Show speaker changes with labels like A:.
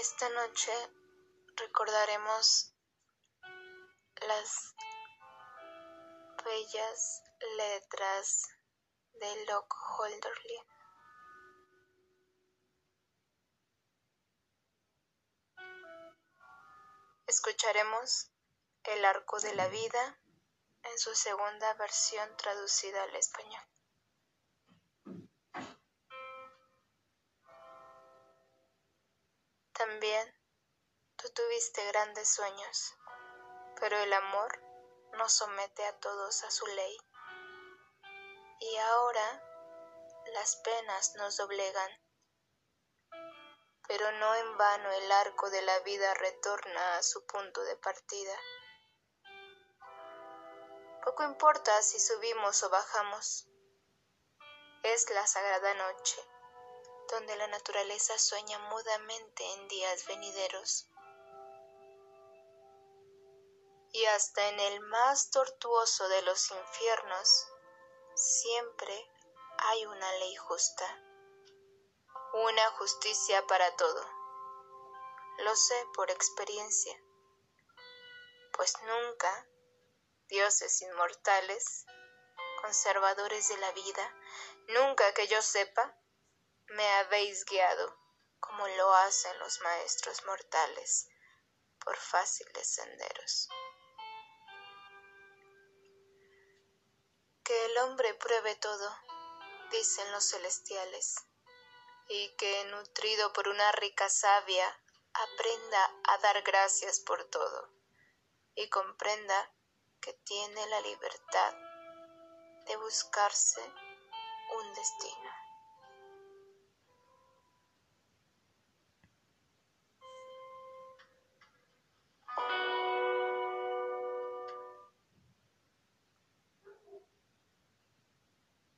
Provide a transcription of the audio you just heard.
A: Esta noche recordaremos las bellas letras de Lock Holderlin. Escucharemos El arco de la vida en su segunda versión traducida al español. También tú tuviste grandes sueños, pero el amor no somete a todos a su ley. Y ahora las penas nos doblegan, pero no en vano el arco de la vida retorna a su punto de partida. Poco importa si subimos o bajamos. Es la sagrada noche donde la naturaleza sueña mudamente en días venideros. Y hasta en el más tortuoso de los infiernos, siempre hay una ley justa, una justicia para todo. Lo sé por experiencia, pues nunca dioses inmortales, conservadores de la vida, nunca que yo sepa, me habéis guiado como lo hacen los maestros mortales por fáciles senderos. Que el hombre pruebe todo, dicen los celestiales, y que, nutrido por una rica savia, aprenda a dar gracias por todo, y comprenda que tiene la libertad de buscarse un destino.